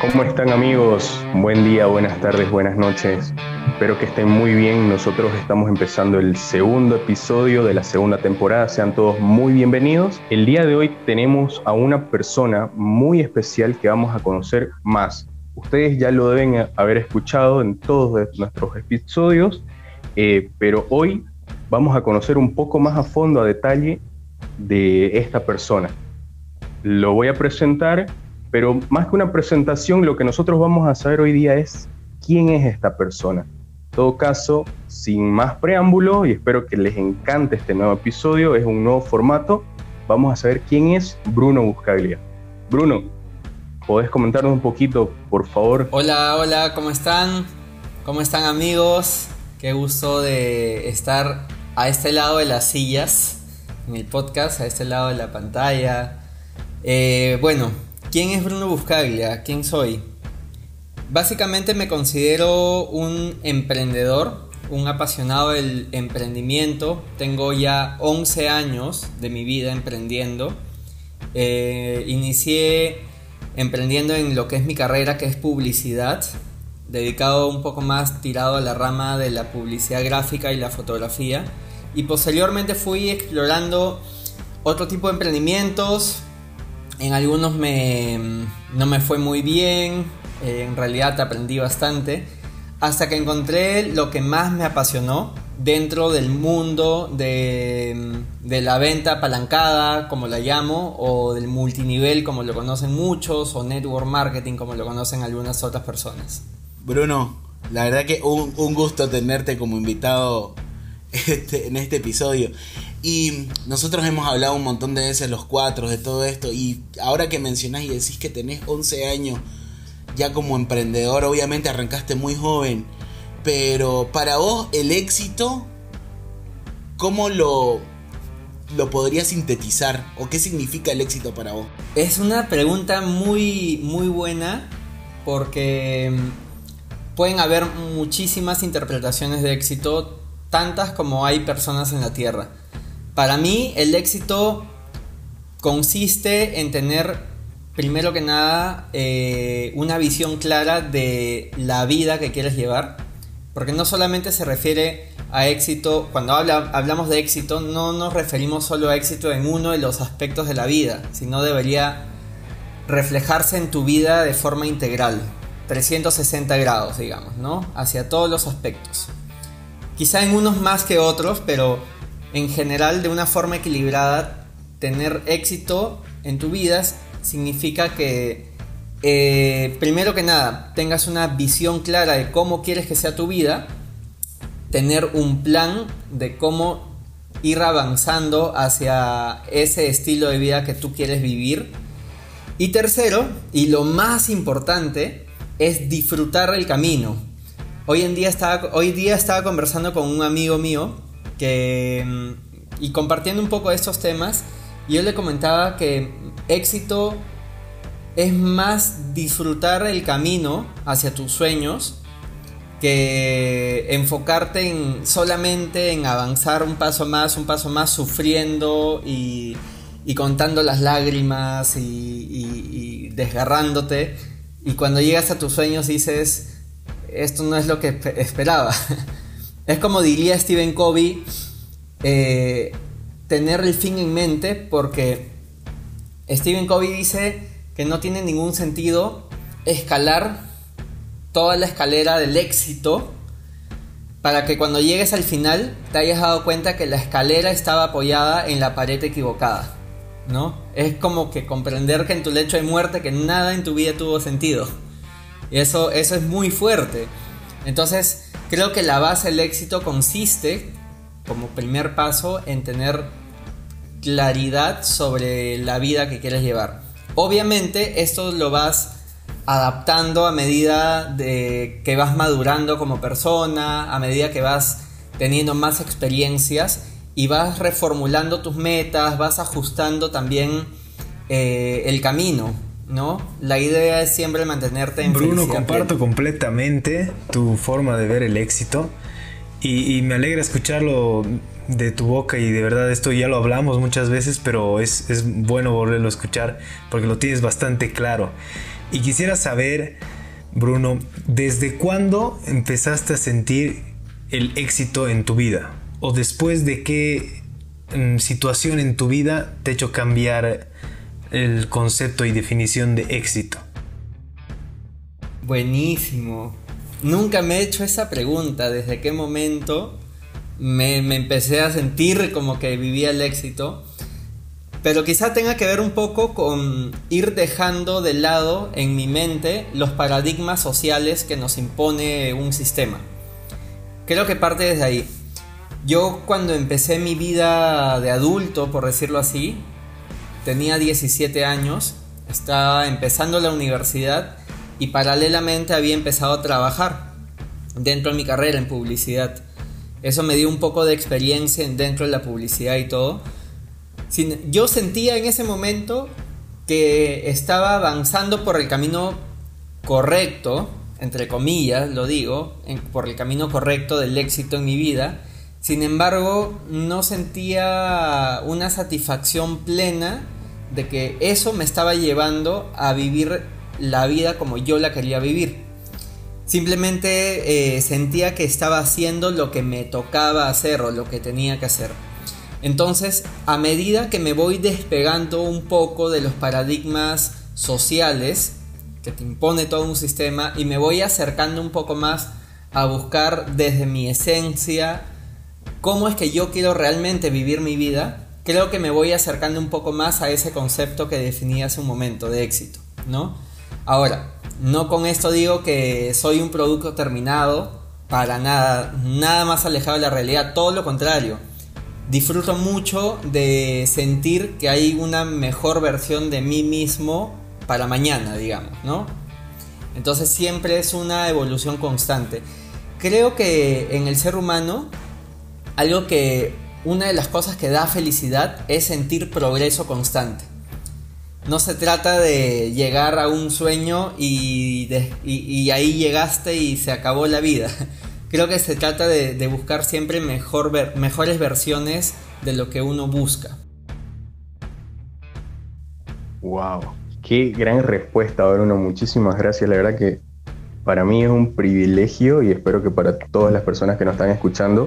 ¿Cómo están amigos? Buen día, buenas tardes, buenas noches. Espero que estén muy bien. Nosotros estamos empezando el segundo episodio de la segunda temporada. Sean todos muy bienvenidos. El día de hoy tenemos a una persona muy especial que vamos a conocer más. Ustedes ya lo deben haber escuchado en todos nuestros episodios, eh, pero hoy vamos a conocer un poco más a fondo, a detalle, de esta persona. Lo voy a presentar pero más que una presentación, lo que nosotros vamos a saber hoy día es quién es esta persona. En todo caso, sin más preámbulo, y espero que les encante este nuevo episodio, es un nuevo formato, vamos a saber quién es Bruno Buscaglia. Bruno, ¿podés comentarnos un poquito, por favor? Hola, hola, ¿cómo están? ¿Cómo están amigos? Qué gusto de estar a este lado de las sillas, en el podcast, a este lado de la pantalla. Eh, bueno, ¿Quién es Bruno Buscaglia? ¿Quién soy? Básicamente me considero un emprendedor, un apasionado del emprendimiento. Tengo ya 11 años de mi vida emprendiendo. Eh, inicié emprendiendo en lo que es mi carrera, que es publicidad, dedicado un poco más tirado a la rama de la publicidad gráfica y la fotografía. Y posteriormente fui explorando otro tipo de emprendimientos, en algunos me, no me fue muy bien, eh, en realidad aprendí bastante, hasta que encontré lo que más me apasionó dentro del mundo de, de, la venta apalancada, como la llamo, o del multinivel, como lo conocen muchos, o network marketing, como lo conocen algunas otras personas. Bruno, la verdad que un, un gusto tenerte como invitado este, en este episodio. Y nosotros hemos hablado un montón de veces los cuatro de todo esto. Y ahora que mencionás y decís que tenés 11 años ya como emprendedor, obviamente arrancaste muy joven. Pero para vos, el éxito, ¿cómo lo, lo podrías sintetizar? ¿O qué significa el éxito para vos? Es una pregunta muy, muy buena porque mm, pueden haber muchísimas interpretaciones de éxito, tantas como hay personas en la Tierra. Para mí el éxito consiste en tener, primero que nada, eh, una visión clara de la vida que quieres llevar. Porque no solamente se refiere a éxito, cuando hablamos de éxito, no nos referimos solo a éxito en uno de los aspectos de la vida, sino debería reflejarse en tu vida de forma integral, 360 grados, digamos, ¿no? Hacia todos los aspectos. Quizá en unos más que otros, pero en general de una forma equilibrada, tener éxito en tu vida significa que eh, primero que nada tengas una visión clara de cómo quieres que sea tu vida, tener un plan de cómo ir avanzando hacia ese estilo de vida que tú quieres vivir. Y tercero, y lo más importante, es disfrutar el camino. Hoy en día estaba, hoy día estaba conversando con un amigo mío que, mm, y compartiendo un poco estos temas, yo le comentaba que éxito es más disfrutar el camino hacia tus sueños que enfocarte en solamente en avanzar un paso más, un paso más, sufriendo y, contando las lágrimas y, y, desgarrándote. Y cuando llegas a tus sueños dices, esto no es lo que esperaba. Es como diría Stephen Covey, eh, tener el fin en mente porque Stephen Covey dice que no tiene ningún sentido escalar toda la escalera del éxito para que cuando llegues al final te hayas dado cuenta que la escalera estaba apoyada en la pared equivocada. ¿No? Es como que comprender que en tu lecho de muerte que nada en tu vida tuvo sentido. Y eso, eso es muy fuerte. Entonces, Creo que la base del éxito consiste, como primer paso, en tener claridad sobre la vida que quieres llevar. Obviamente esto lo vas adaptando a medida de que vas madurando como persona, a medida que vas teniendo más experiencias y vas reformulando tus metas, vas ajustando también eh, el camino. ¿No? La idea es siempre mantenerte en Bruno, comparto completamente tu forma de ver el éxito y, me alegra escucharlo de tu boca y de verdad esto ya lo hablamos muchas veces, pero es, bueno volverlo a escuchar porque lo tienes bastante claro. Y quisiera saber, Bruno, ¿desde cuándo empezaste a sentir el éxito en tu vida? ¿O después de qué mm, situación en tu vida te ha hecho cambiar el concepto y definición de éxito? Buenísimo. Nunca me he hecho esa pregunta, ¿desde qué momento me, empecé a sentir como que vivía el éxito? Pero quizá tenga que ver un poco con ir dejando de lado en mi mente los paradigmas sociales que nos impone un sistema. Creo que parte desde ahí. Yo cuando empecé mi vida de adulto, por decirlo así, tenía 17 años, estaba empezando la universidad y paralelamente había empezado a trabajar dentro de mi carrera en publicidad. Eso me dio un poco de experiencia dentro de la publicidad y todo yo sentía en ese momento que estaba avanzando por el camino correcto, entre comillas lo digo, por el camino correcto del éxito en mi vida. Sin embargo, no sentía una satisfacción plena de que eso me estaba llevando a vivir la vida como yo la quería vivir. Simplemente eh, sentía que estaba haciendo lo que me tocaba hacer o lo que tenía que hacer. Entonces, a medida que me voy despegando un poco de los paradigmas sociales que te impone todo un sistema y me voy acercando un poco más a buscar desde mi esencia cómo es que yo quiero realmente vivir mi vida, creo que me voy acercando un poco más a ese concepto que definí hace un momento de éxito, ¿no? Ahora, no con esto digo que soy un producto terminado, para nada, nada más alejado de la realidad, todo lo contrario disfruto mucho de sentir que hay una mejor versión de mí mismo para mañana, digamos, ¿no? Entonces siempre es una evolución constante. Creo que en el ser humano, algo que una de las cosas que da felicidad es sentir progreso constante. No se trata de llegar a un sueño y, ahí llegaste y se acabó la vida creo que se trata de, buscar siempre mejor mejores versiones de lo que uno busca. Wow, qué gran respuesta, Bruno. Muchísimas gracias. La verdad que para mí es un privilegio y espero que para todas las personas que nos están escuchando,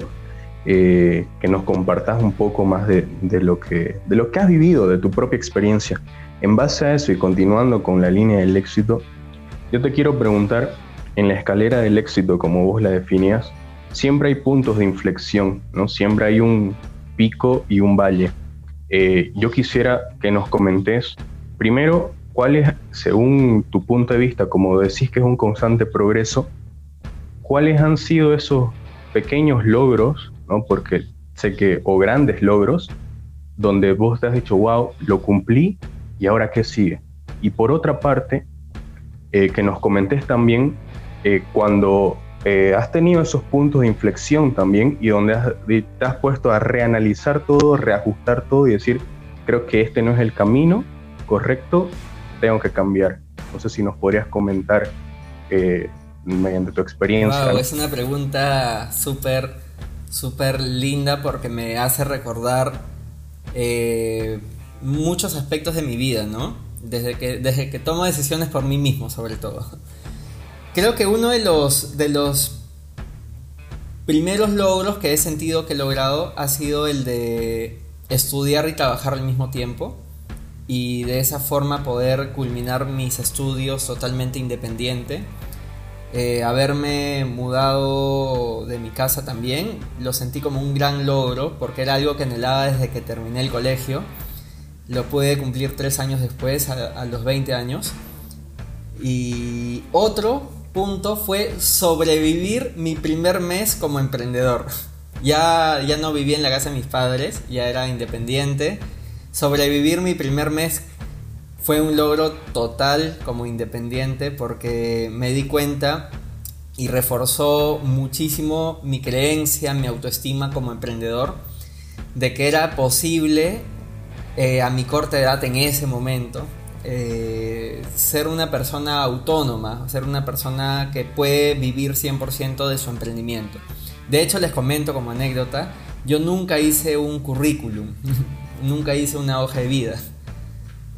eh, que nos compartas un poco más de, lo que, de lo que has vivido, de tu propia experiencia. En base a eso y continuando con la línea del éxito, yo te quiero preguntar en la escalera del éxito, como vos la definías, siempre hay puntos de inflexión, ¿no? Siempre hay un pico y un valle. Eh, yo quisiera que nos comentes, primero, cuáles, según tu punto de vista, como decís que es un constante progreso, cuáles han sido esos pequeños logros, ¿no? Porque sé que, o grandes logros, donde vos te has dicho, wow, lo cumplí y ahora qué sigue. Y por otra parte, eh, que nos comentes también eh, cuando eh, has tenido esos puntos de inflexión también y donde te has puesto a reanalizar todo, reajustar todo y decir, creo que este no es el camino correcto, tengo que cambiar. No sé si nos podrías comentar mediante tu experiencia. Es una pregunta súper, súper linda porque me hace recordar muchos aspectos de mi vida, ¿no? Desde que, desde que tomo decisiones por mí mismo, sobre todo. Creo que uno de los, de los primeros logros que he sentido que he logrado ha sido el de estudiar y trabajar al mismo tiempo y de esa forma poder culminar mis estudios totalmente independiente. Eh, haberme mudado de mi casa también lo sentí como un gran logro porque era algo que anhelaba desde que terminé el colegio. Lo pude cumplir tres años después, a, a los 20 años. Y otro punto fue sobrevivir mi primer mes como emprendedor. Ya, ya no vivía en la casa de mis padres, ya era independiente. Sobrevivir mi primer mes fue un logro total como independiente porque me di cuenta y reforzó muchísimo mi creencia, mi autoestima como emprendedor, de que era posible eh, a mi corta edad en ese momento eh, ser una persona autónoma, ser una persona que puede vivir 100% de su emprendimiento. De hecho, les comento como anécdota, yo nunca hice un currículum, nunca hice una hoja de vida.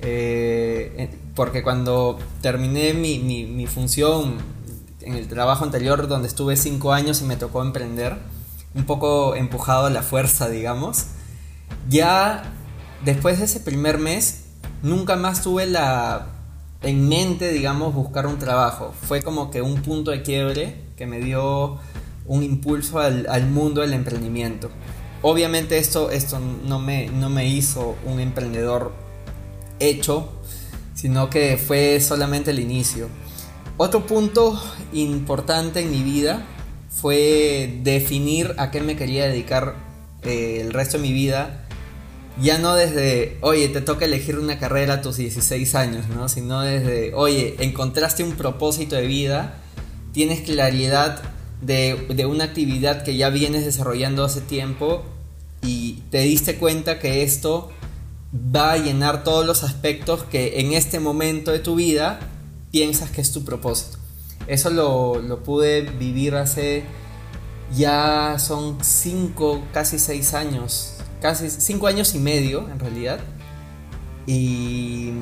Eh, porque cuando terminé mi, mi, función en el trabajo anterior donde estuve cinco años y me tocó emprender, un poco empujado a la fuerza, digamos, ya después de ese primer mes, nunca más tuve la en mente, digamos, buscar un trabajo. Fue como que un punto de quiebre que me dio un impulso al, al mundo del emprendimiento. Obviamente esto, esto no, me, no me hizo un emprendedor hecho, sino que fue solamente el inicio. Otro punto importante en mi vida fue definir a qué me quería dedicar eh, el resto de mi vida. Ya no desde, oye, te toca elegir una carrera a tus 16 años, ¿no? Sino desde, oye, encontraste un propósito de vida, tienes claridad de, de una actividad que ya vienes desarrollando hace tiempo y te diste cuenta que esto va a llenar todos los aspectos que en este momento de tu vida piensas que es tu propósito. Eso lo, lo pude vivir hace ya son cinco, casi seis años, casi cinco años y medio en realidad. Y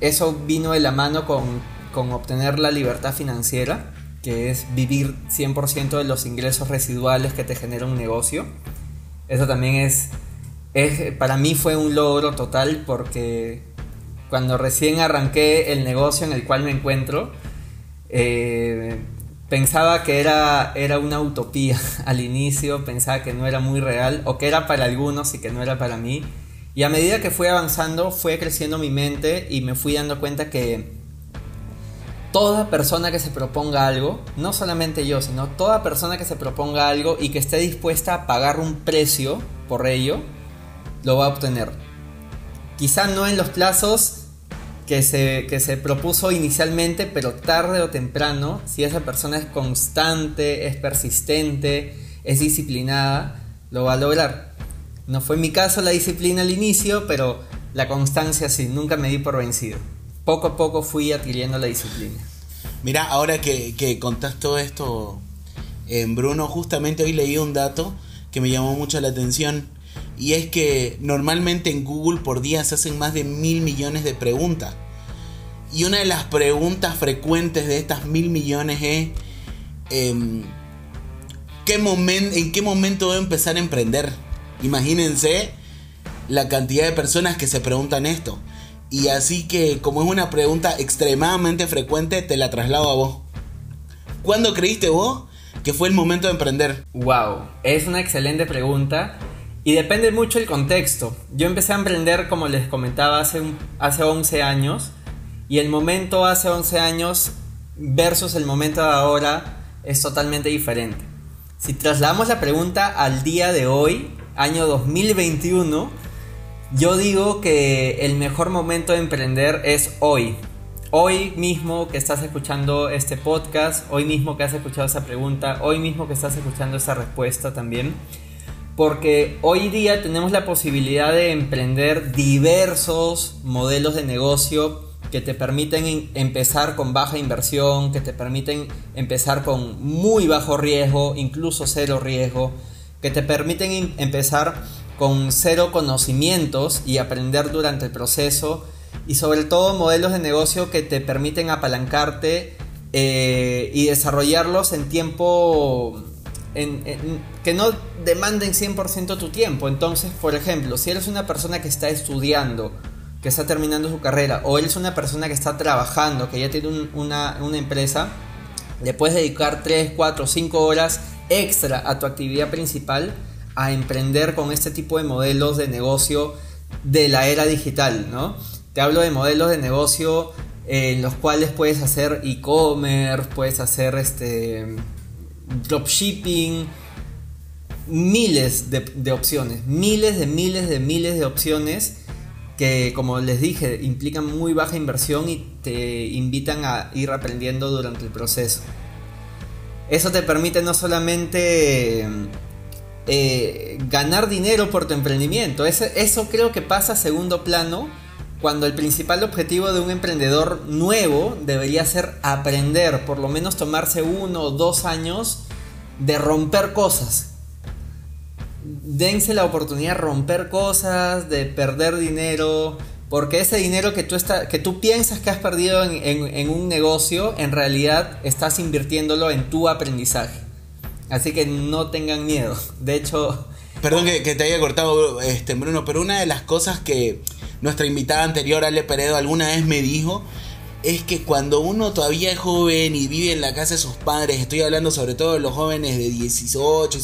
eso vino de la mano con, con obtener la libertad financiera, que es vivir 100% de los ingresos residuales que te genera un negocio. Eso también es para mí fue un logro total porque cuando recién arranqué el negocio en el cual me encuentro, eh, pensaba que era, era una utopía al inicio, pensaba que no era muy real o que era para algunos y que no era para mí. Y a medida que fui avanzando, fue creciendo mi mente y me fui dando cuenta que toda persona que se proponga algo, no solamente yo, sino toda persona que se proponga algo y que esté dispuesta a pagar un precio por ello, lo va a obtener. Quizá no en los plazos que se, que se propuso inicialmente, pero tarde o temprano, si esa persona es constante, es persistente, es disciplinada, lo va a lograr. No fue mi caso la disciplina al inicio, pero la constancia sí, nunca me di por vencido. Poco a poco fui adquiriendo la disciplina. Mira, ahora que, que contás todo esto, eh, Bruno, justamente hoy leí un dato que me llamó mucho la atención y es que normalmente en Google por día se hacen más de mil millones de preguntas. Y una de las preguntas frecuentes de estas mil millones es, em, ¿qué ¿en qué momento debo empezar a emprender? Imagínense la cantidad de personas que se preguntan esto. Y así que como es una pregunta extremadamente frecuente, te la traslado a vos. ¿Cuándo creíste vos que fue el momento de emprender? Wow, es una excelente pregunta y depende mucho el contexto. Yo empecé a emprender, como les comentaba, hace, hace 11 años. Y el momento hace 11 años versus el momento de ahora es totalmente diferente. Si trasladamos la pregunta al día de hoy, año 2021, yo digo que el mejor momento de emprender es hoy. Hoy mismo que estás escuchando este podcast, hoy mismo que has escuchado esa pregunta, hoy mismo que estás escuchando esa respuesta también porque hoy día tenemos la posibilidad de emprender diversos modelos de negocio que te permiten empezar con baja inversión, que te permiten empezar con muy bajo riesgo, incluso cero riesgo, que te permiten empezar con cero conocimientos y aprender durante el proceso y sobre todo modelos de negocio que te permiten apalancarte eh, y desarrollarlos en tiempo que no demanden 100% tu tiempo. Entonces, por ejemplo, si eres una persona que está estudiando, que está terminando su carrera, o eres una persona que está trabajando, que ya tiene una, una empresa, le puedes dedicar 3, 4, 5 horas extra a tu actividad principal a emprender con este tipo de modelos de negocio de la era digital, ¿no? Te hablo de modelos de negocio en los cuales puedes hacer e-commerce, puedes hacer este dropshipping, miles de, opciones, miles de miles de miles de opciones que como les dije implican muy baja inversión y te invitan a ir aprendiendo durante el proceso. Eso te permite no solamente eh, ganar dinero por tu emprendimiento, eso, eso creo que pasa a segundo plano cuando el principal objetivo de un emprendedor nuevo debería ser aprender, por lo menos tomarse uno o dos años de romper cosas. Dense la oportunidad de romper cosas, de perder dinero, Porque ese dinero que tú, piensas que has perdido en, un negocio, en realidad estás invirtiéndolo en tu aprendizaje. Así que no tengan miedo. De hecho... Perdón que, te haya cortado, este, Bruno, pero una de las cosas que nuestra invitada anterior, Ale Peredo, alguna vez me dijo es que cuando uno todavía es joven y vive en la casa de sus padres, estoy hablando sobre todo de los jóvenes de 18,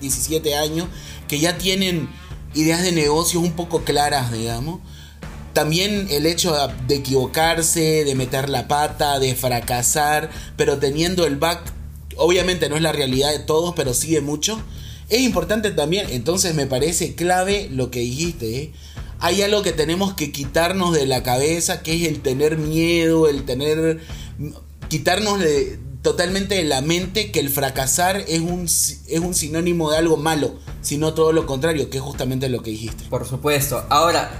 17 años, que ya tienen ideas de negocios un poco claras, digamos, también el hecho de equivocarse, de meter la pata, de fracasar, pero teniendo el back, obviamente no es la realidad de todos, pero sí de muchos, es importante también, entonces me parece clave lo que dijiste, ¿eh? Hay algo que tenemos que quitarnos de la cabeza, que es el tener miedo, el tener, quitarnos de, totalmente de la mente que el fracasar es un, es un sinónimo de algo malo, sino todo lo contrario, que es justamente lo que dijiste. Por supuesto. Ahora,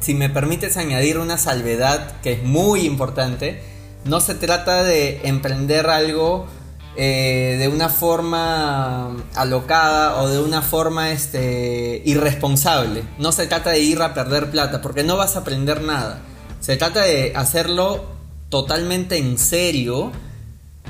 si me permites añadir una salvedad que es muy importante, no se trata de emprender algo eh, de una forma alocada o de una forma este, irresponsable. No se trata de ir a perder plata, porque no vas a aprender nada. Se trata de hacerlo totalmente en serio,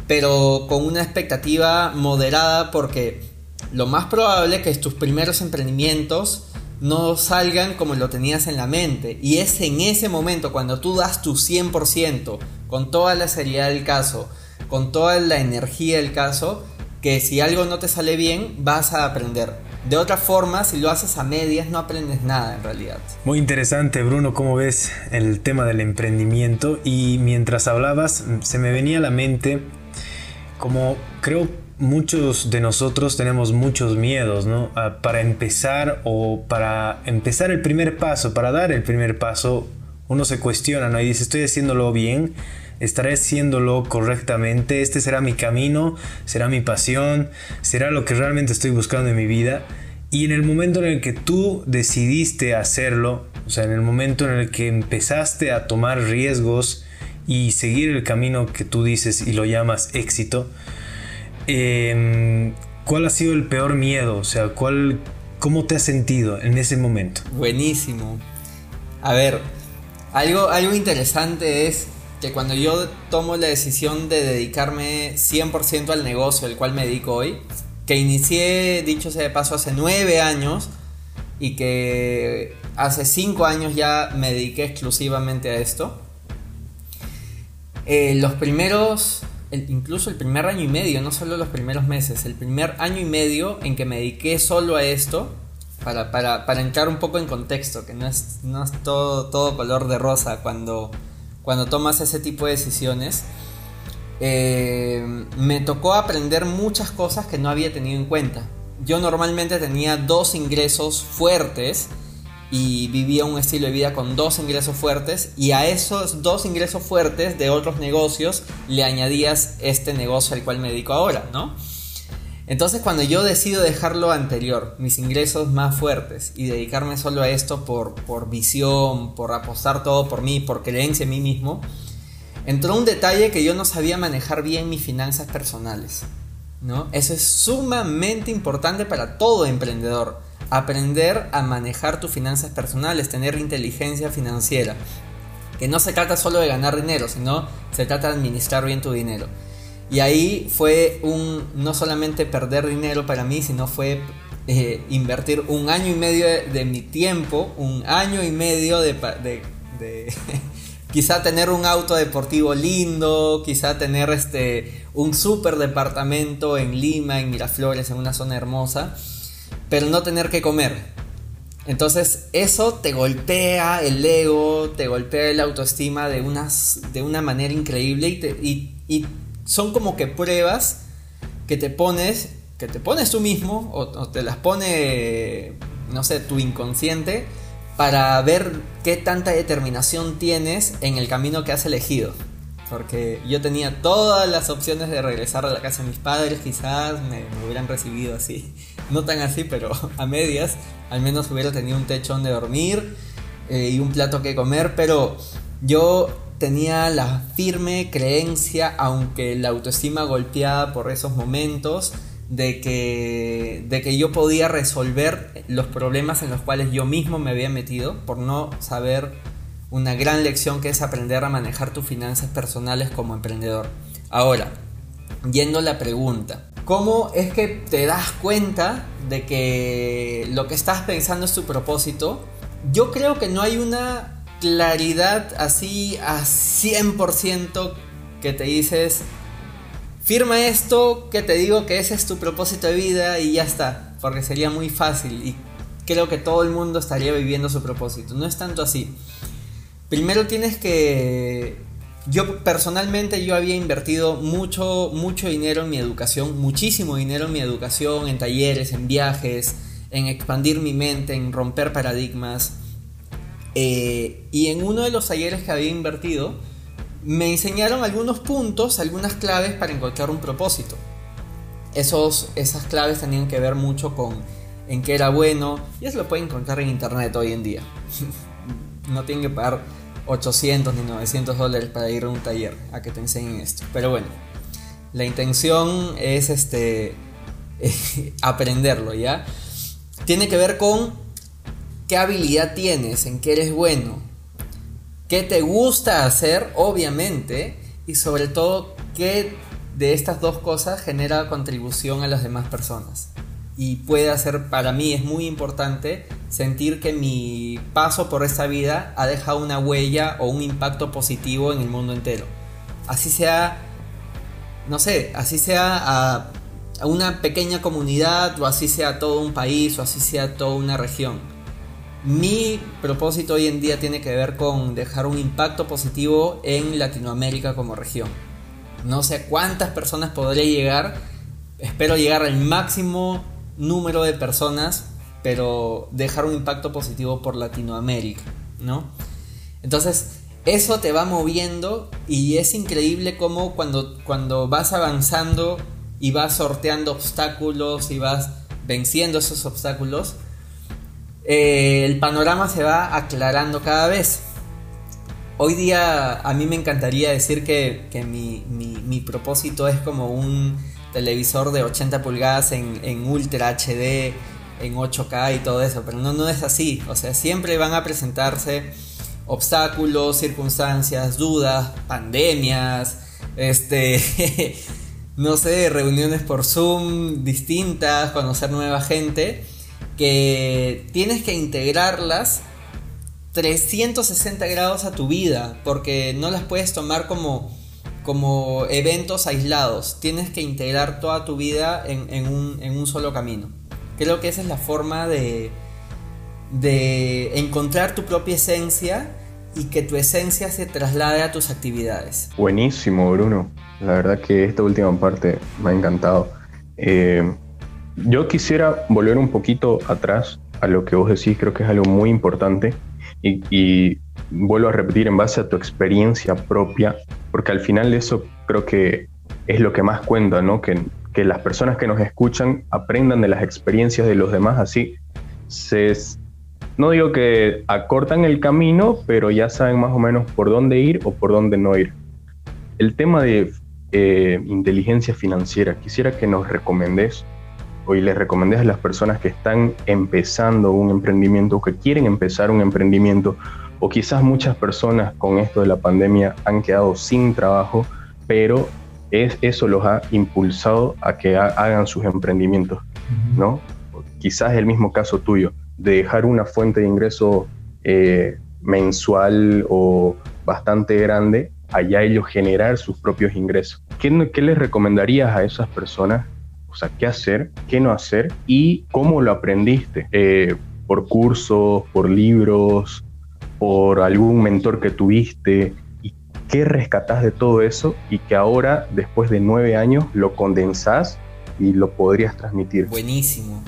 pero con una expectativa moderada, porque lo más probable es que tus primeros emprendimientos no salgan como lo tenías en la mente. Y es en ese momento, cuando tú das tu 100%, con toda la seriedad del caso, con toda la energía del caso, que si algo no te sale bien, vas a aprender. De otra forma, si lo haces a medias, no aprendes nada en realidad. Muy interesante, Bruno, cómo ves el tema del emprendimiento. Y mientras hablabas, se me venía a la mente como creo muchos de nosotros tenemos muchos miedos, ¿no? para empezar o para empezar el primer paso, para dar el primer paso, uno se cuestiona, ¿no? Y dice, estoy haciéndolo bien, estaré haciéndolo correctamente, este será mi camino, será mi pasión, será lo que realmente estoy buscando en mi vida. Y en el momento en el que tú decidiste hacerlo, o sea, en el momento en el que empezaste a tomar riesgos y seguir el camino que tú dices y lo llamas éxito, Em, ¿cuál ha sido el peor miedo? O sea, ¿cuál, ¿cómo te has sentido en ese momento? Buenísimo. A ver, algo, algo interesante es que cuando yo tomo la decisión de dedicarme 100% al negocio al cual me dedico hoy, que inicié, dicho sea de paso, hace 9 años y que hace 5 años ya me dediqué exclusivamente a esto, eh, los primeros incluso el primer año y medio, no solo los primeros meses, el primer año y medio en que me dediqué solo a esto, para, para, entrar un poco en contexto, que no es, no es todo, todo color de rosa cuando, cuando tomas ese tipo de decisiones, eh, me tocó aprender muchas cosas que no había tenido en cuenta. Yo normalmente tenía dos ingresos fuertes, y vivía un estilo de vida con dos ingresos fuertes y a esos dos ingresos fuertes de otros negocios le añadías este negocio al cual me dedico ahora, ¿no? Entonces cuando yo decido dejar lo anterior, mis ingresos más fuertes y dedicarme solo a esto por, por visión, por apostar todo por mí, por creencia en mí mismo, entró un detalle que yo no sabía manejar bien mis finanzas personales, ¿no? Eso es sumamente importante para todo emprendedor aprender a manejar tus finanzas personales, tener inteligencia financiera. Que no se trata solo de ganar dinero, sino se trata de administrar bien tu dinero. Y ahí fue un no solamente perder dinero para mí, sino fue eh, invertir un año y medio de, mi tiempo, un año y medio de, quizá tener un auto deportivo lindo, quizá tener este un super departamento en Lima, en Miraflores, en una zona hermosa pero no tener que comer. Entonces eso te golpea el ego, te golpea la autoestima de, unas, de una manera increíble y, y, son como que pruebas que te pones, que te pones tú mismo o, te las pone, no sé, tu inconsciente para ver qué tanta determinación tienes en el camino que has elegido. Porque yo tenía todas las opciones de regresar a la casa de mis padres, quizás me, hubieran recibido así. No tan así, pero a medias. Al menos hubiera tenido un techo donde dormir eh, y un plato que comer. Pero yo tenía la firme creencia, aunque la autoestima golpeada por esos momentos, de que, de que yo podía resolver los problemas en los cuales yo mismo me había metido por no saber una gran lección que es aprender a manejar tus finanzas personales como emprendedor. Ahora, yendo a la pregunta, ¿cómo es que te das cuenta de que lo que estás pensando es tu propósito? Yo creo que no hay una claridad así a 100% que te dices, firma esto que te digo que ese es tu propósito de vida y ya está, porque sería muy fácil y creo que todo el mundo estaría viviendo su propósito. No es tanto así. Primero tienes que... Yo personalmente yo había invertido mucho, mucho dinero en mi educación, muchísimo dinero en mi educación, en talleres, en viajes, en expandir mi mente, en romper paradigmas. Eh, y en uno de los talleres que había invertido, me enseñaron algunos puntos, algunas claves para encontrar un propósito. Esos, esas claves tenían que ver mucho con en qué era bueno, y eso lo pueden encontrar en internet hoy en día. no tienen que pagar 800 ni 900 dólares para ir a un taller a que te enseñen esto. Pero bueno, la intención es este aprenderlo, ¿ya? Tiene que ver con qué habilidad tienes, en qué eres bueno, qué te gusta hacer, obviamente, y sobre todo qué de estas dos cosas genera contribución a las demás personas. Y puede hacer, para mí es muy importante sentir que mi paso por esta vida ha dejado una huella o un impacto positivo en el mundo entero. Así sea, no sé, así sea a, a una pequeña comunidad o así sea todo un país o así sea toda una región mi propósito hoy en día tiene que ver con dejar un impacto positivo en Latinoamérica como región. No sé cuántas personas podré llegar, espero llegar al máximo número de personas, pero dejar un impacto positivo por Latinoamérica, ¿no? Entonces, eso te va moviendo y es increíble cómo cuando, cuando vas avanzando y vas sorteando obstáculos y vas venciendo esos obstáculos, eh, el panorama se va aclarando cada vez. Hoy día a mí me encantaría decir que, mi, propósito es como un televisor de 80 pulgadas en, Ultra HD, en 8K y todo eso, pero no, no es así. O sea, siempre van a presentarse obstáculos, circunstancias, dudas, pandemias, este, no sé, reuniones por Zoom distintas, conocer nueva gente que tienes que integrarlas 360 grados a tu vida, porque no las puedes tomar como, como eventos aislados, tienes que integrar toda tu vida en, un, solo camino. Creo que esa es la forma de, de encontrar tu propia esencia y que tu esencia se traslade a tus actividades. Buenísimo, Bruno. La verdad que esta última parte me ha encantado. Eh, yo quisiera volver un poquito atrás a lo que vos decís, creo que es algo muy importante y, vuelvo a repetir en base a tu experiencia propia, porque al final eso creo que es lo que más cuenta, ¿no? Que, que las personas que nos escuchan aprendan de las experiencias de los demás, así se, no digo que acortan el camino, pero ya saben más o menos por dónde ir o por dónde no ir. El tema de eh, inteligencia financiera, quisiera que nos recomendes hoy les recomendé a las personas que están empezando un emprendimiento o que quieren empezar un emprendimiento o quizás muchas personas con esto de la pandemia han quedado sin trabajo, pero es, eso los ha impulsado a que hagan sus emprendimientos, ¿no? Quizás el mismo caso tuyo, de dejar una fuente de ingreso eh, mensual o bastante grande, allá ellos generar sus propios ingresos. ¿Qué, ¿Qué les recomendarías a esas personas sea, qué hacer, qué no hacer y cómo lo aprendiste. Eh, por cursos, por libros, por algún mentor que tuviste y qué rescatás de todo eso y que ahora, después de nueve años, lo condensás y lo podrías transmitir. Buenísimo.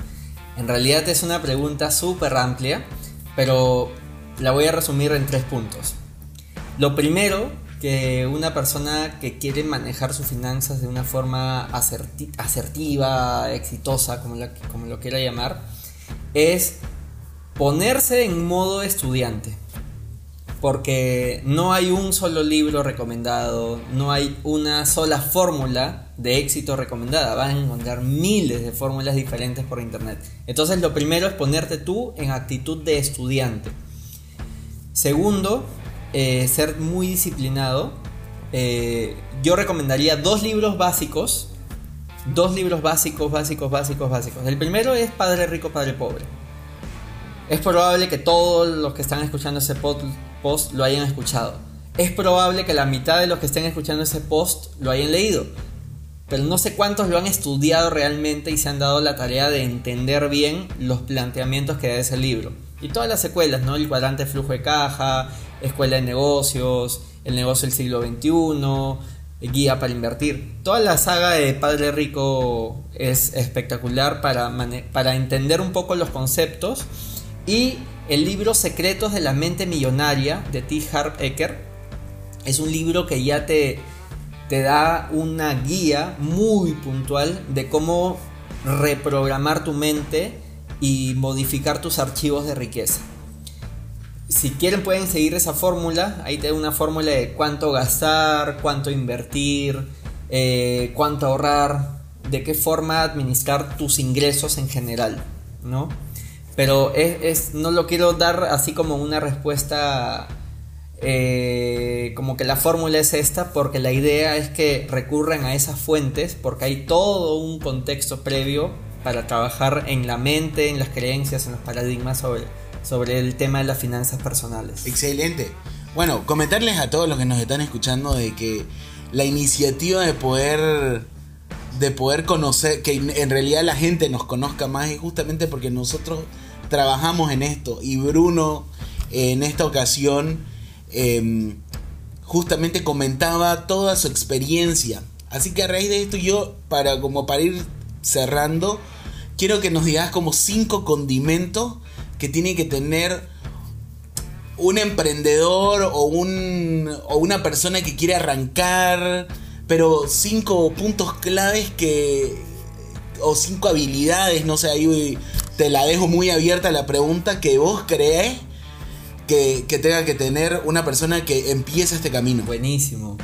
En realidad es una pregunta súper amplia, pero la voy a resumir en tres puntos. Lo primero que una persona que quiere manejar sus finanzas de una forma asertiva, exitosa, como, como lo quiera llamar, es ponerse en modo estudiante. porque no hay un solo libro recomendado, no hay una sola fórmula de éxito recomendada, van a encontrar miles de fórmulas diferentes por internet. Entonces lo primero es ponerte tú en actitud de estudiante. Segundo, eh, ser muy disciplinado. Eh, yo recomendaría dos libros básicos, dos libros básicos, básicos, básicos, básicos. El primero es Padre Rico, Padre Pobre. Es probable que todos los que están escuchando ese post lo hayan escuchado. Es probable que la mitad de los que estén escuchando ese post lo hayan leído, pero no sé cuántos lo han estudiado realmente y se han dado la tarea de entender bien los planteamientos que da ese libro. Y todas las secuelas, ¿no? El cuadrante flujo de caja, Escuela de Negocios, El negocio del siglo XXI, Guía para invertir. Toda la saga de Padre Rico es espectacular para, para entender un poco los conceptos y el libro Secretos de la Mente Millonaria de T. Harv Eker es un libro que ya te, te da una guía muy puntual de cómo reprogramar tu mente y modificar tus archivos de riqueza. Si quieren pueden seguir esa fórmula, ahí te da una fórmula de cuánto gastar, cuánto invertir, eh, cuánto ahorrar, de qué forma administrar tus ingresos en general, ¿no? Pero es, no lo quiero dar así como una respuesta eh, como que la fórmula es esta, porque la idea es que recurran a esas fuentes, porque hay todo un contexto previo para trabajar en la mente, en las creencias, en los paradigmas sobre, sobre el tema de las finanzas personales. Excelente. Bueno, comentarles a todos los que nos están escuchando de que la iniciativa de poder de poder conocer, que en realidad la gente nos conozca más, es justamente porque nosotros trabajamos en esto y Bruno en esta ocasión em, justamente comentaba toda su experiencia. Así que a raíz de esto yo, para como para ir cerrando, quiero que nos digas como cinco condimentos que tiene que tener un emprendedor o, un, o una persona que quiere arrancar, pero cinco puntos claves que, o cinco habilidades, no sé, ahí te la dejo muy abierta la pregunta que vos crees que, tenga que tener una persona que empieza este camino. Buenísimo.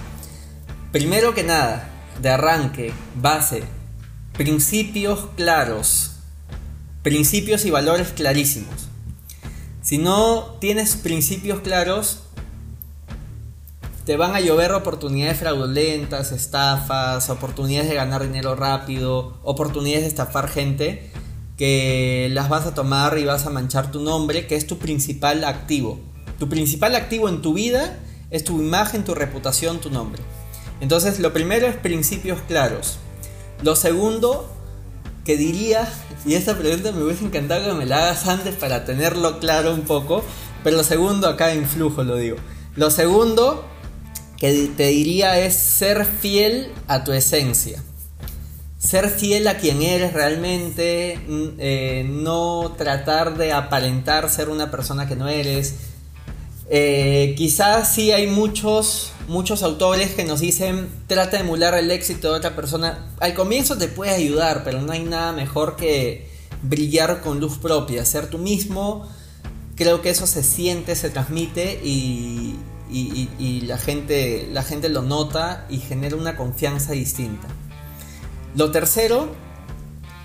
Primero que nada, de arranque, base, principios claros, principios y valores clarísimos. Si no tienes principios claros, te van a llover oportunidades fraudulentas, estafas, oportunidades de ganar dinero rápido, oportunidades de estafar gente que las vas a tomar y vas a manchar tu nombre, que es tu principal activo. Tu principal activo en tu vida es tu imagen, tu reputación, tu nombre. Entonces, lo primero es principios claros. Lo segundo que diría, y esta pregunta me hubiese encantado que me la hagas antes para tenerlo claro un poco, pero lo segundo acá en flujo lo digo. Lo segundo que te diría es ser fiel a tu esencia ser fiel a quien eres realmente, eh, no tratar de aparentar ser una persona que no eres. Eh, quizás sí hay muchos, muchos autores que nos dicen trata de emular el éxito de otra persona. Al comienzo te puede ayudar, pero no hay nada mejor que brillar con luz propia, ser tú mismo. Creo que eso se siente, se transmite y, y la, gente, la gente lo nota y genera una confianza distinta. Lo tercero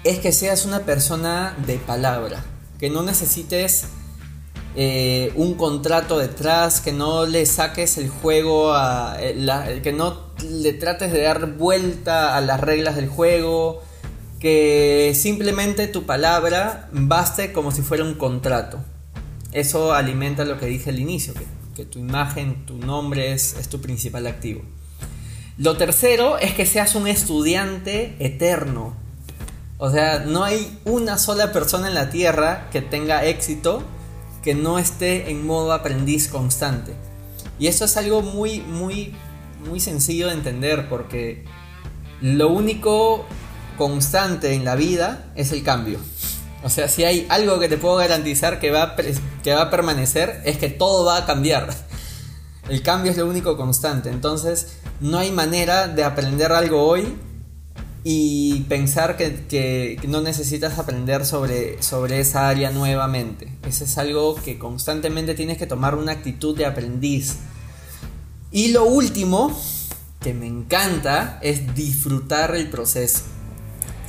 es que seas una persona de palabra, que no necesites eh, un contrato detrás, que no le saques el juego, a, eh, que no le trates de dar vuelta a las reglas del juego, que simplemente tu palabra baste como si fuera un contrato. Eso alimenta lo que dije al inicio, que, tu imagen, tu nombre es tu principal activo. Lo tercero es que seas un estudiante eterno. O sea, no hay una sola persona en la Tierra que tenga éxito que no esté en modo aprendiz constante. Y eso es algo muy, muy, muy sencillo de entender porque lo único constante en la vida es el cambio. O sea, si hay algo que te puedo garantizar que va, que va a permanecer, es que todo va a cambiar. El cambio es lo único constante. Entonces, no hay manera de aprender algo hoy y pensar que, no necesitas aprender sobre, sobre esa área nuevamente. Eso es algo que constantemente tienes que tomar una actitud de aprendiz. Y lo último, que me encanta, es disfrutar el proceso.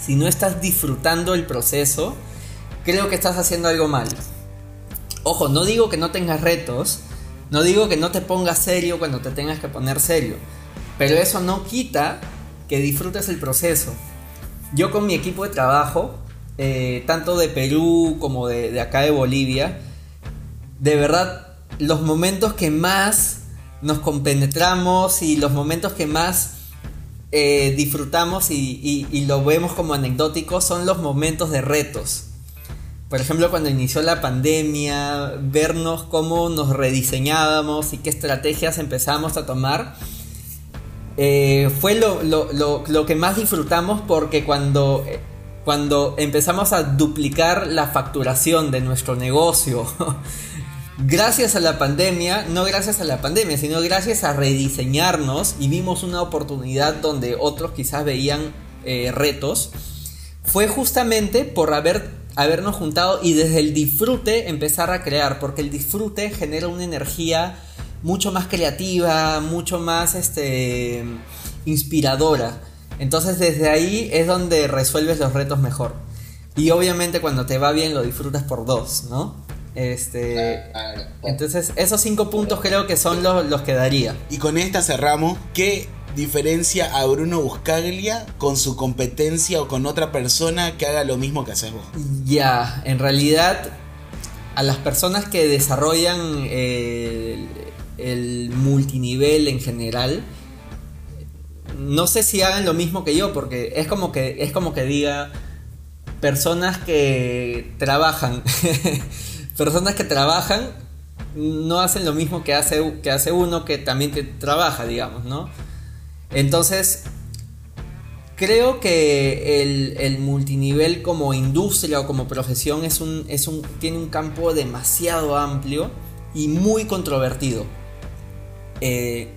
Si no estás disfrutando el proceso, creo que estás haciendo algo mal. Ojo, no digo que no tengas retos, no digo que no te pongas serio cuando te tengas que poner serio, pero eso no quita que disfrutes el proceso. Yo con mi equipo de trabajo, eh, tanto de Perú como de, acá de Bolivia, de verdad los momentos que más nos compenetramos y los momentos que más eh, disfrutamos y, lo vemos como anecdótico son los momentos de retos. Por ejemplo, cuando inició la pandemia, vernos cómo nos rediseñábamos y qué estrategias empezamos a tomar eh, fue lo, que más disfrutamos porque cuando, eh, cuando empezamos a duplicar la facturación de nuestro negocio, gracias a la pandemia, no gracias a la pandemia, sino gracias a rediseñarnos y vimos una oportunidad donde otros quizás veían eh, retos, fue justamente por haber, habernos juntado y desde el disfrute empezar a crear, porque el disfrute genera una energía mucho más creativa, mucho más este, inspiradora. Entonces desde ahí es donde resuelves los retos mejor. Y obviamente cuando te va bien lo disfrutas por dos, ¿no? Este, entonces esos cinco puntos creo que son los, los que daría. Y con esta cerramos. ¿Qué diferencia a Bruno Buscaglia con su competencia o con otra persona que haga lo mismo que haces vos? Ya, en realidad a las personas que desarrollan eh, el multinivel en general, no sé si hagan lo mismo que yo, porque es como que, es como que diga personas que trabajan, personas que trabajan no hacen lo mismo que hace, que hace uno que también trabaja, digamos, ¿no? Entonces, creo que el, el, multinivel como industria o como profesión es un, es un, tiene un campo demasiado amplio y muy controvertido. Eh,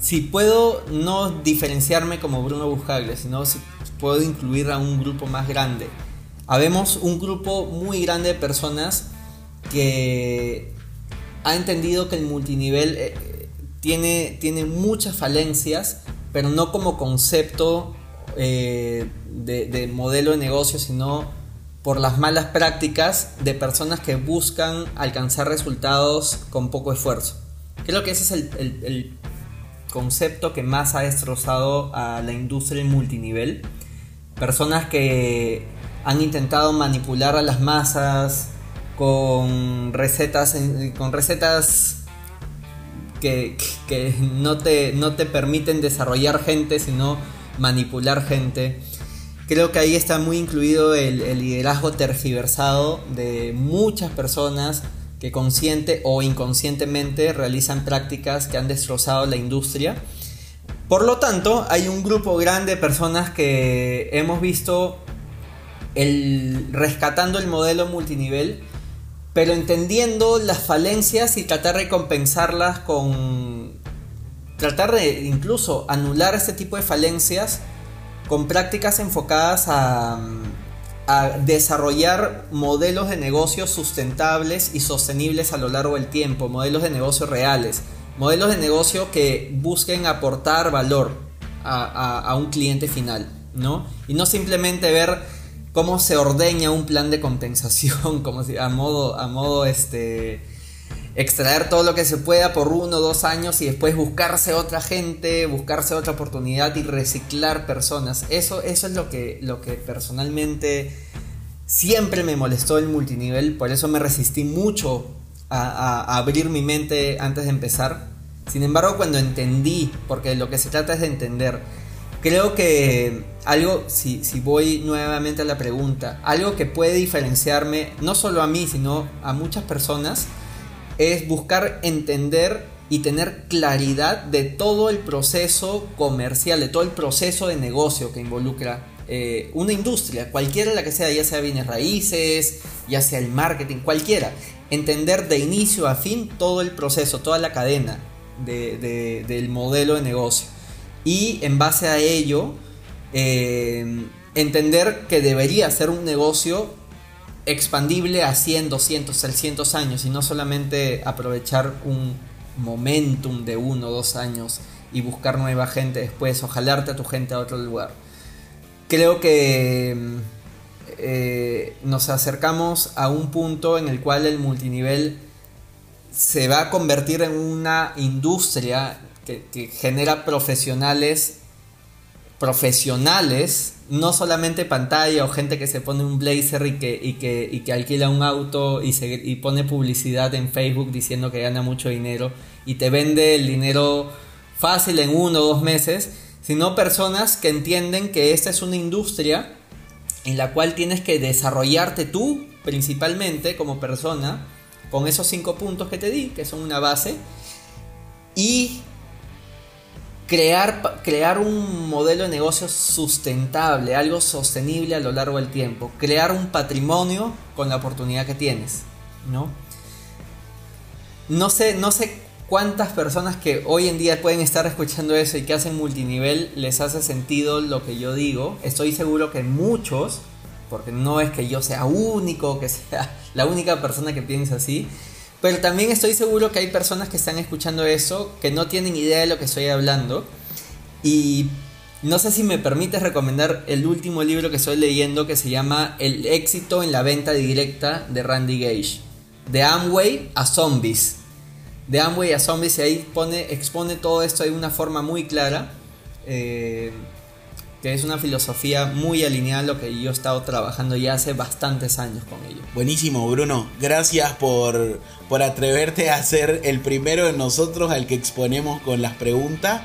si puedo no diferenciarme como Bruno Buscagle, sino si puedo incluir a un grupo más grande. Habemos un grupo muy grande de personas que ha entendido que el multinivel eh, tiene, tiene muchas falencias, pero no como concepto eh, de, de modelo de negocio, sino por las malas prácticas de personas que buscan alcanzar resultados con poco esfuerzo. Creo que ese es el, concepto que más ha destrozado a la industria en multinivel. Personas que han intentado manipular a las masas con recetas, con recetas que, no, te, no te permiten desarrollar gente, sino manipular gente. Creo que ahí está muy incluido el, el liderazgo tergiversado de muchas personas consciente o inconscientemente realizan prácticas que han destrozado la industria. Por lo tanto, hay un grupo grande de personas que hemos visto el, rescatando el modelo multinivel, pero entendiendo las falencias y tratar de compensarlas con... tratar de incluso anular este tipo de falencias con prácticas enfocadas a a desarrollar modelos de negocios sustentables y sostenibles a lo largo del tiempo, modelos de negocio reales, modelos de negocio que busquen aportar valor a, un cliente final, ¿no? Y no simplemente ver cómo se ordeña un plan de compensación, como si a modo, a modo este extraer todo lo que se pueda por uno o dos años y después buscarse otra gente, buscarse otra oportunidad y reciclar personas. Eso, eso es lo que, lo que personalmente siempre me molestó el multinivel, por eso me resistí mucho a, abrir mi mente antes de empezar. Sin embargo, cuando entendí, porque lo que se trata es de entender, creo que algo, si, si voy nuevamente a la pregunta, algo que puede diferenciarme, no solo a mí, sino a muchas personas, es buscar entender y tener claridad de todo el proceso comercial, de todo el proceso de negocio que involucra eh, una industria, cualquiera la que sea, ya sea bienes raíces, ya sea el marketing, cualquiera. Entender de inicio a fin todo el proceso, toda la cadena del modelo de negocio. Y en base a ello, eh, entender que debería ser un negocio expandible a 100, 200, 300 años y no solamente aprovechar un momentum de uno o dos años y buscar nueva gente después o jalarte a tu gente a otro lugar. Creo que eh, nos acercamos a un punto en el cual el multinivel se va a convertir en una industria que genera profesionales profesionales, no solamente pantalla o gente que se pone un blazer y que, y que, y que alquila un auto y, se, y pone publicidad en Facebook diciendo que gana mucho dinero y te vende el dinero fácil en uno o dos meses, sino personas que entienden que esta es una industria en la cual tienes que desarrollarte tú principalmente como persona con esos cinco puntos que te di, que son una base, y crear, crear un modelo de negocio sustentable, algo sostenible a lo largo del tiempo, crear un patrimonio con la oportunidad que tienes, ¿no? No sé, no sé cuántas personas que hoy en día pueden estar escuchando eso y que hacen multinivel les hace sentido lo que yo digo. Estoy seguro que muchos, porque no es que yo sea único, que sea la única persona que piensa así, pero también estoy seguro que hay personas que están escuchando eso que no tienen idea de lo que estoy hablando. Y no sé si me permites recomendar el último libro que estoy leyendo que se llama El éxito en la venta directa de Randy Gage. De Amway a Zombies. De Amway a Zombies y ahí pone, expone todo esto de una forma muy clara. Eh, que es una filosofía muy alineada a lo que yo he estado trabajando ya hace bastantes años con ello. Buenísimo, Bruno. Gracias por, por atreverte a ser el primero de nosotros al que exponemos con las preguntas.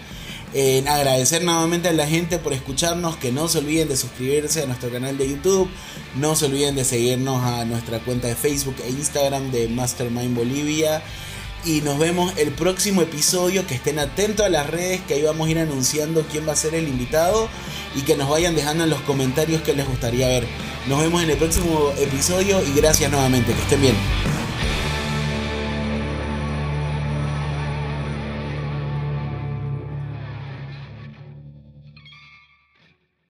En agradecer nuevamente a la gente por escucharnos, que no se olviden de suscribirse a nuestro canal de YouTube, no se olviden de seguirnos a nuestra cuenta de Facebook e Instagram de Mastermind Bolivia y nos vemos el próximo episodio. Que estén atentos a las redes, que ahí vamos a ir anunciando quién va a ser el invitado y que nos vayan dejando en los comentarios qué les gustaría ver. Nos vemos en el próximo episodio y gracias nuevamente. Que estén bien.